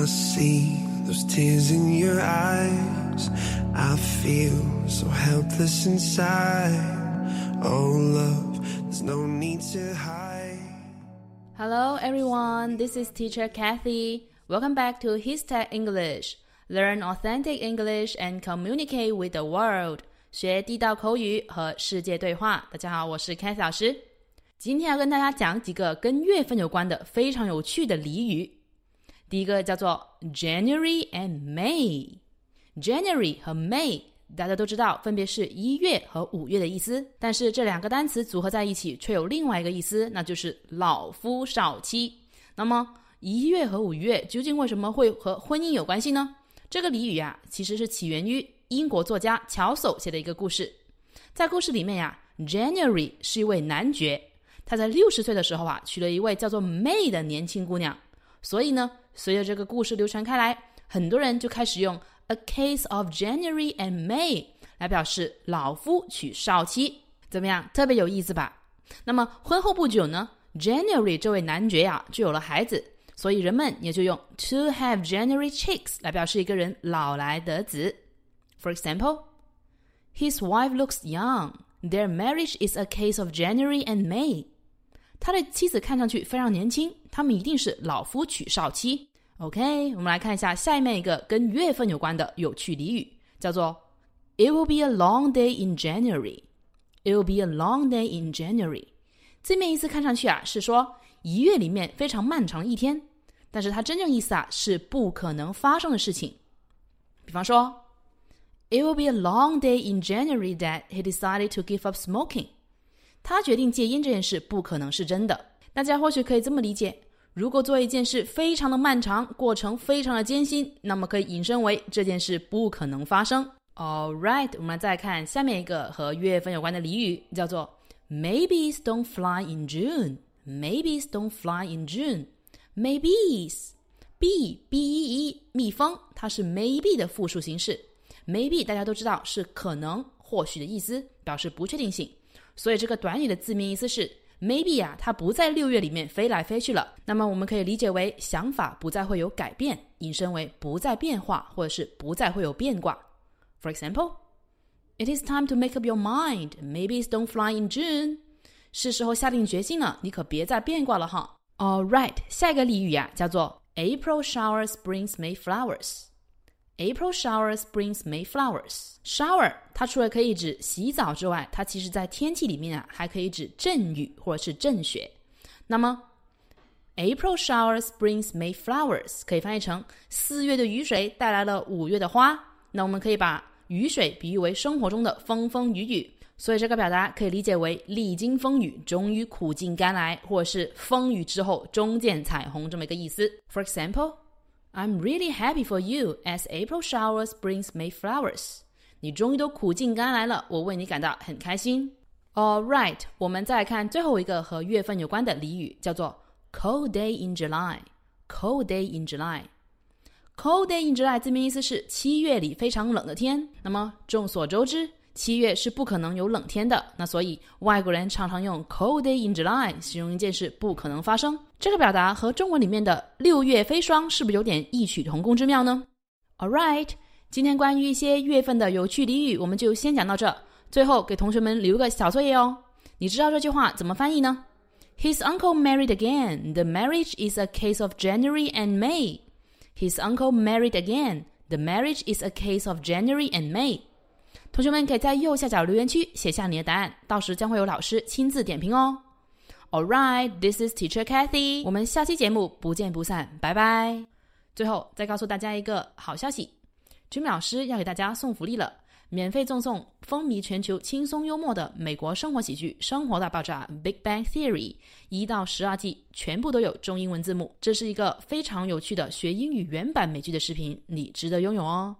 I see those tears in your eyes. I feel so helpless inside. Oh, love, there's no need to hide. Hello, everyone. This is Teacher Kathy. Welcome back to His Tech English. Learn authentic English and communicate with the world. 学地道口语和世界对话。大家好，我是 Kathy 老师。今天要跟大家讲几个跟月份有关的非常有趣的俚语。 第一个叫做 January and May。January 和 May 大家都知道，分别是一月和五月的意思。但是这两个单词组合在一起，却有另外一个意思，那就是老夫少妻。那么一月和五月究竟为什么会和婚姻有关系呢？这个俚语呀，其实是起源于英国作家乔叟写的一个故事。在故事里面呀，January 是一位男爵，他在六十岁的时候啊，娶了一位叫做 May 的年轻姑娘。所以呢，随着这个故事流传开来，很多人就开始用。A case of January and May 来表示老夫娶少妻，怎么样？特别有意思吧？那么婚后不久呢，January 这位男爵呀就有了孩子，所以人们也就用 to have January chicks 来表示一个人老来得子。For example, his wife looks young. Their marriage is a case of January and May. 他的妻子看上去非常年轻，他们一定是老夫娶少妻。OK，我们来看一下下面一个跟月份有关的有趣俚语，叫做 "It will be a long day in January." It will be a long day in January. 字面意思看上去啊是说一月里面非常漫长的一天，但是它真正意思啊是不可能发生的事情。比方说，It will be a long day in January that he decided to give up smoking. 他决定戒烟这件事不可能是真的。大家或许可以这么理解。如果做一件事非常的漫长，过程非常的艰辛，那么可以引申为这件事不可能发生。All right，我们再看下面一个和月份有关的俚语，叫做 Maybe don't fly in June. Maybe don't fly in June. Maybe's B B E E，蜜蜂，它是 maybe 的复数形式。Maybe 大家都知道是可能、或许的意思，表示不确定性。所以这个短语的字面意思是。Maybe 呀，它不在六月里面飞来飞去了。那么我们可以理解为想法不再会有改变，引申为不再变化，或者是不再会有变卦。For example, it is time to make up your mind. Maybe don't fly in June. 是时候下定决心了，你可别再变卦了哈。All right，下一个俚语呀，叫做 April showers brings May flowers。April showers brings May flowers. Shower 它除了可以指洗澡之外，它其实在天气里面啊，还可以指阵雨或者是阵雪。那么，April showers brings May flowers 可以翻译成四月的雨水带来了五月的花。那我们可以把雨水比喻为生活中的风风雨雨，所以这个表达可以理解为历经风雨，终于苦尽甘来，或者是风雨之后终见彩虹这么一个意思。For example. I'm really happy for you as April showers brings May flowers。你终于都苦尽甘来了，我为你感到很开心。All right，我们再来看最后一个和月份有关的俚语，叫做 Cold day in July。Cold day in July。Cold day in July 字面意思是七月里非常冷的天。那么众所周知。七月是不可能有冷天的，那所以外国人常常用 cold day in July 形容一件事不可能发生。这个表达和中文里面的六月飞霜是不是有点异曲同工之妙呢？All right，今天关于一些月份的有趣俚语，我们就先讲到这。最后给同学们留个小作业哦，你知道这句话怎么翻译呢？His uncle married again. The marriage is a case of January and May. His uncle married again. The marriage is a case of January and May. 同学们可以在右下角留言区写下你的答案，到时将会有老师亲自点评哦。All right, this is Teacher Kathy。我们下期节目不见不散，拜拜。最后再告诉大家一个好消息，Jimmy 老师要给大家送福利了，免费赠送风靡全球、轻松幽默的美国生活喜剧《生活大爆炸》（Big Bang Theory） 一到十二季，全部都有中英文字幕。这是一个非常有趣的学英语原版美剧的视频，你值得拥有哦。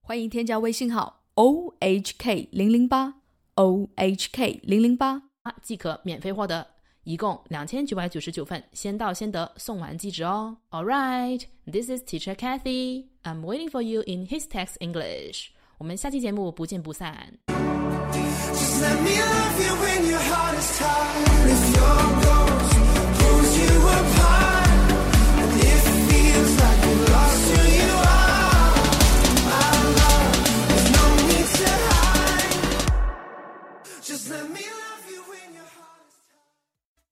欢迎添加微信号。O H K 零零八 O H K 零零八即可免费获得，一共两千九百九十九份，先到先得，送完即止哦。All right, this is Teacher Kathy. I'm waiting for you in his text English. 我们下期节目不见不散。